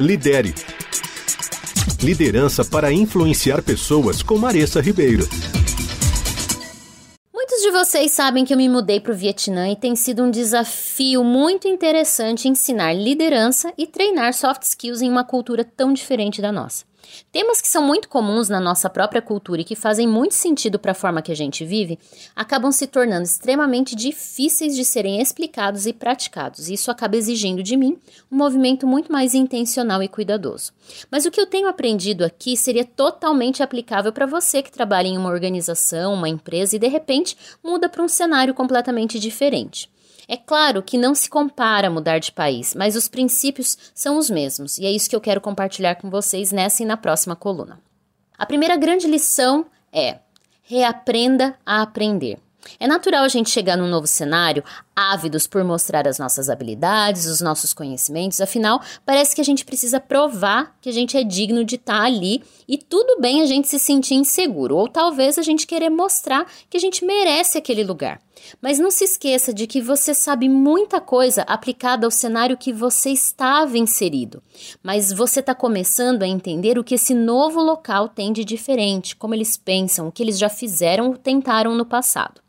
Lidere. Liderança para influenciar pessoas com Maressa Ribeiro. Muitos de vocês sabem que eu me mudei para o Vietnã e tem sido um desafio muito interessante ensinar liderança e treinar soft skills em uma cultura tão diferente da nossa. Temas que são muito comuns na nossa própria cultura e que fazem muito sentido para a forma que a gente vive, acabam se tornando extremamente difíceis de serem explicados e praticados. Isso acaba exigindo de mim um movimento muito mais intencional e cuidadoso. Mas o que eu tenho aprendido aqui seria totalmente aplicável para você que trabalha em uma organização, uma empresa e de repente muda para um cenário completamente diferente. É claro que não se compara mudar de país, mas os princípios são os mesmos, e é isso que eu quero compartilhar com vocês nessa e na próxima coluna. A primeira grande lição é: reaprenda a aprender. É natural a gente chegar num novo cenário ávidos por mostrar as nossas habilidades, os nossos conhecimentos, afinal, parece que a gente precisa provar que a gente é digno de estar tá ali e tudo bem a gente se sentir inseguro, ou talvez a gente querer mostrar que a gente merece aquele lugar. Mas não se esqueça de que você sabe muita coisa aplicada ao cenário que você estava inserido. Mas você está começando a entender o que esse novo local tem de diferente, como eles pensam, o que eles já fizeram ou tentaram no passado.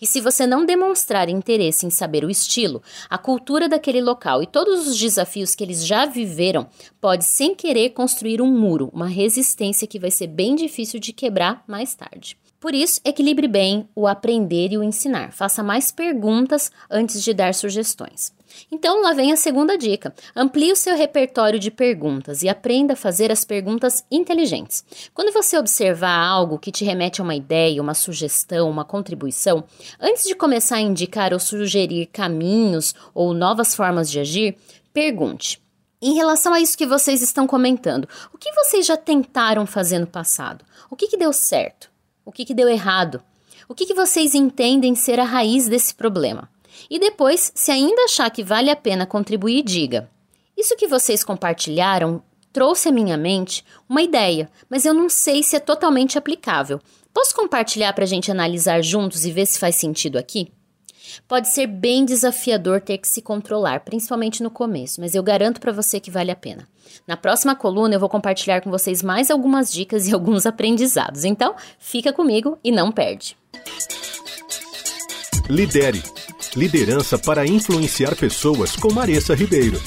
E se você não demonstrar interesse em saber o estilo, a cultura daquele local e todos os desafios que eles já viveram, pode sem querer construir um muro, uma resistência que vai ser bem difícil de quebrar mais tarde. Por isso, equilibre bem o aprender e o ensinar. Faça mais perguntas antes de dar sugestões. Então, lá vem a segunda dica. Amplie o seu repertório de perguntas e aprenda a fazer as perguntas inteligentes. Quando você observar algo que te remete a uma ideia, uma sugestão, uma contribuição, antes de começar a indicar ou sugerir caminhos ou novas formas de agir, pergunte: em relação a isso que vocês estão comentando, o que vocês já tentaram fazer no passado? O que, que deu certo? O que, que deu errado? O que, que vocês entendem ser a raiz desse problema? E depois, se ainda achar que vale a pena contribuir, diga: Isso que vocês compartilharam trouxe à minha mente uma ideia, mas eu não sei se é totalmente aplicável. Posso compartilhar para a gente analisar juntos e ver se faz sentido aqui? Pode ser bem desafiador ter que se controlar, principalmente no começo, mas eu garanto para você que vale a pena. Na próxima coluna eu vou compartilhar com vocês mais algumas dicas e alguns aprendizados. Então, fica comigo e não perde. Lidere. Liderança para influenciar pessoas com Maressa Ribeiro.